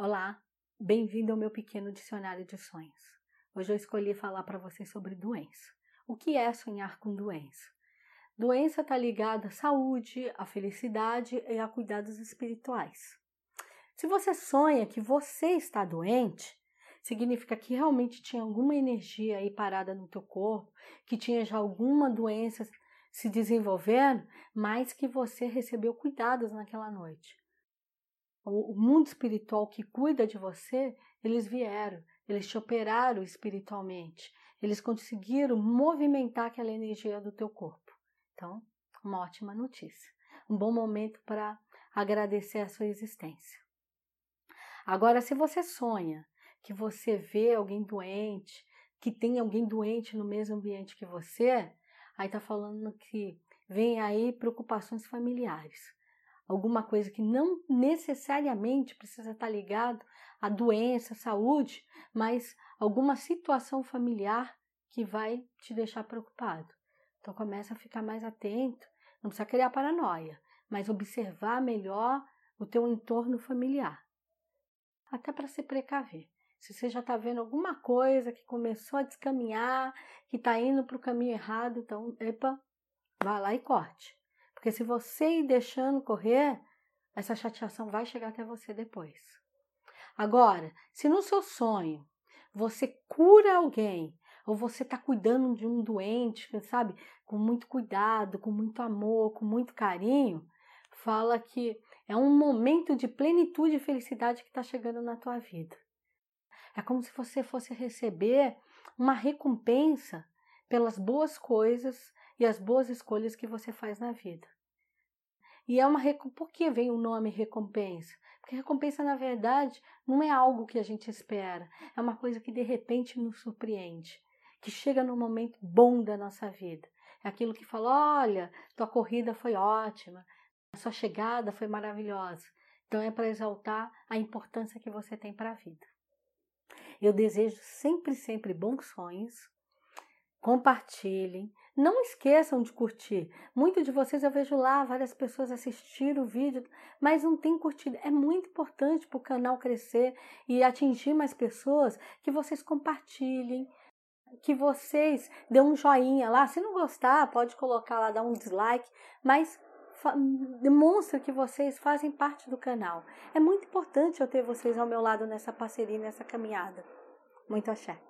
Olá, bem-vindo ao meu pequeno dicionário de sonhos. Hoje eu escolhi falar para você sobre doença. O que é sonhar com doença? Doença está ligada à saúde, à felicidade e a cuidados espirituais. Se você sonha que você está doente, significa que realmente tinha alguma energia aí parada no teu corpo, que tinha já alguma doença se desenvolvendo, mas que você recebeu cuidados naquela noite o mundo espiritual que cuida de você, eles vieram, eles te operaram espiritualmente, eles conseguiram movimentar aquela energia do teu corpo. Então, uma ótima notícia. Um bom momento para agradecer a sua existência. Agora, se você sonha que você vê alguém doente, que tem alguém doente no mesmo ambiente que você, aí tá falando que vem aí preocupações familiares alguma coisa que não necessariamente precisa estar ligado à doença, à saúde, mas alguma situação familiar que vai te deixar preocupado. Então começa a ficar mais atento, não precisa criar paranoia, mas observar melhor o teu entorno familiar. Até para se precaver. Se você já está vendo alguma coisa que começou a descaminhar, que está indo para o caminho errado, então, epa, vá lá e corte. Porque se você ir deixando correr, essa chateação vai chegar até você depois. Agora, se no seu sonho você cura alguém, ou você está cuidando de um doente, sabe, com muito cuidado, com muito amor, com muito carinho, fala que é um momento de plenitude e felicidade que está chegando na tua vida. É como se você fosse receber uma recompensa pelas boas coisas e as boas escolhas que você faz na vida. E é uma por que vem o nome recompensa? Porque recompensa na verdade não é algo que a gente espera, é uma coisa que de repente nos surpreende, que chega no momento bom da nossa vida. É aquilo que fala: "Olha, tua corrida foi ótima, a sua chegada foi maravilhosa". Então é para exaltar a importância que você tem para a vida. Eu desejo sempre, sempre bons sonhos. Compartilhem, não esqueçam de curtir. Muitos de vocês eu vejo lá várias pessoas assistiram o vídeo, mas não tem curtido. É muito importante para o canal crescer e atingir mais pessoas que vocês compartilhem, que vocês dêem um joinha lá. Se não gostar, pode colocar lá, dar um dislike, mas demonstra que vocês fazem parte do canal. É muito importante eu ter vocês ao meu lado nessa parceria, nessa caminhada. Muito axé.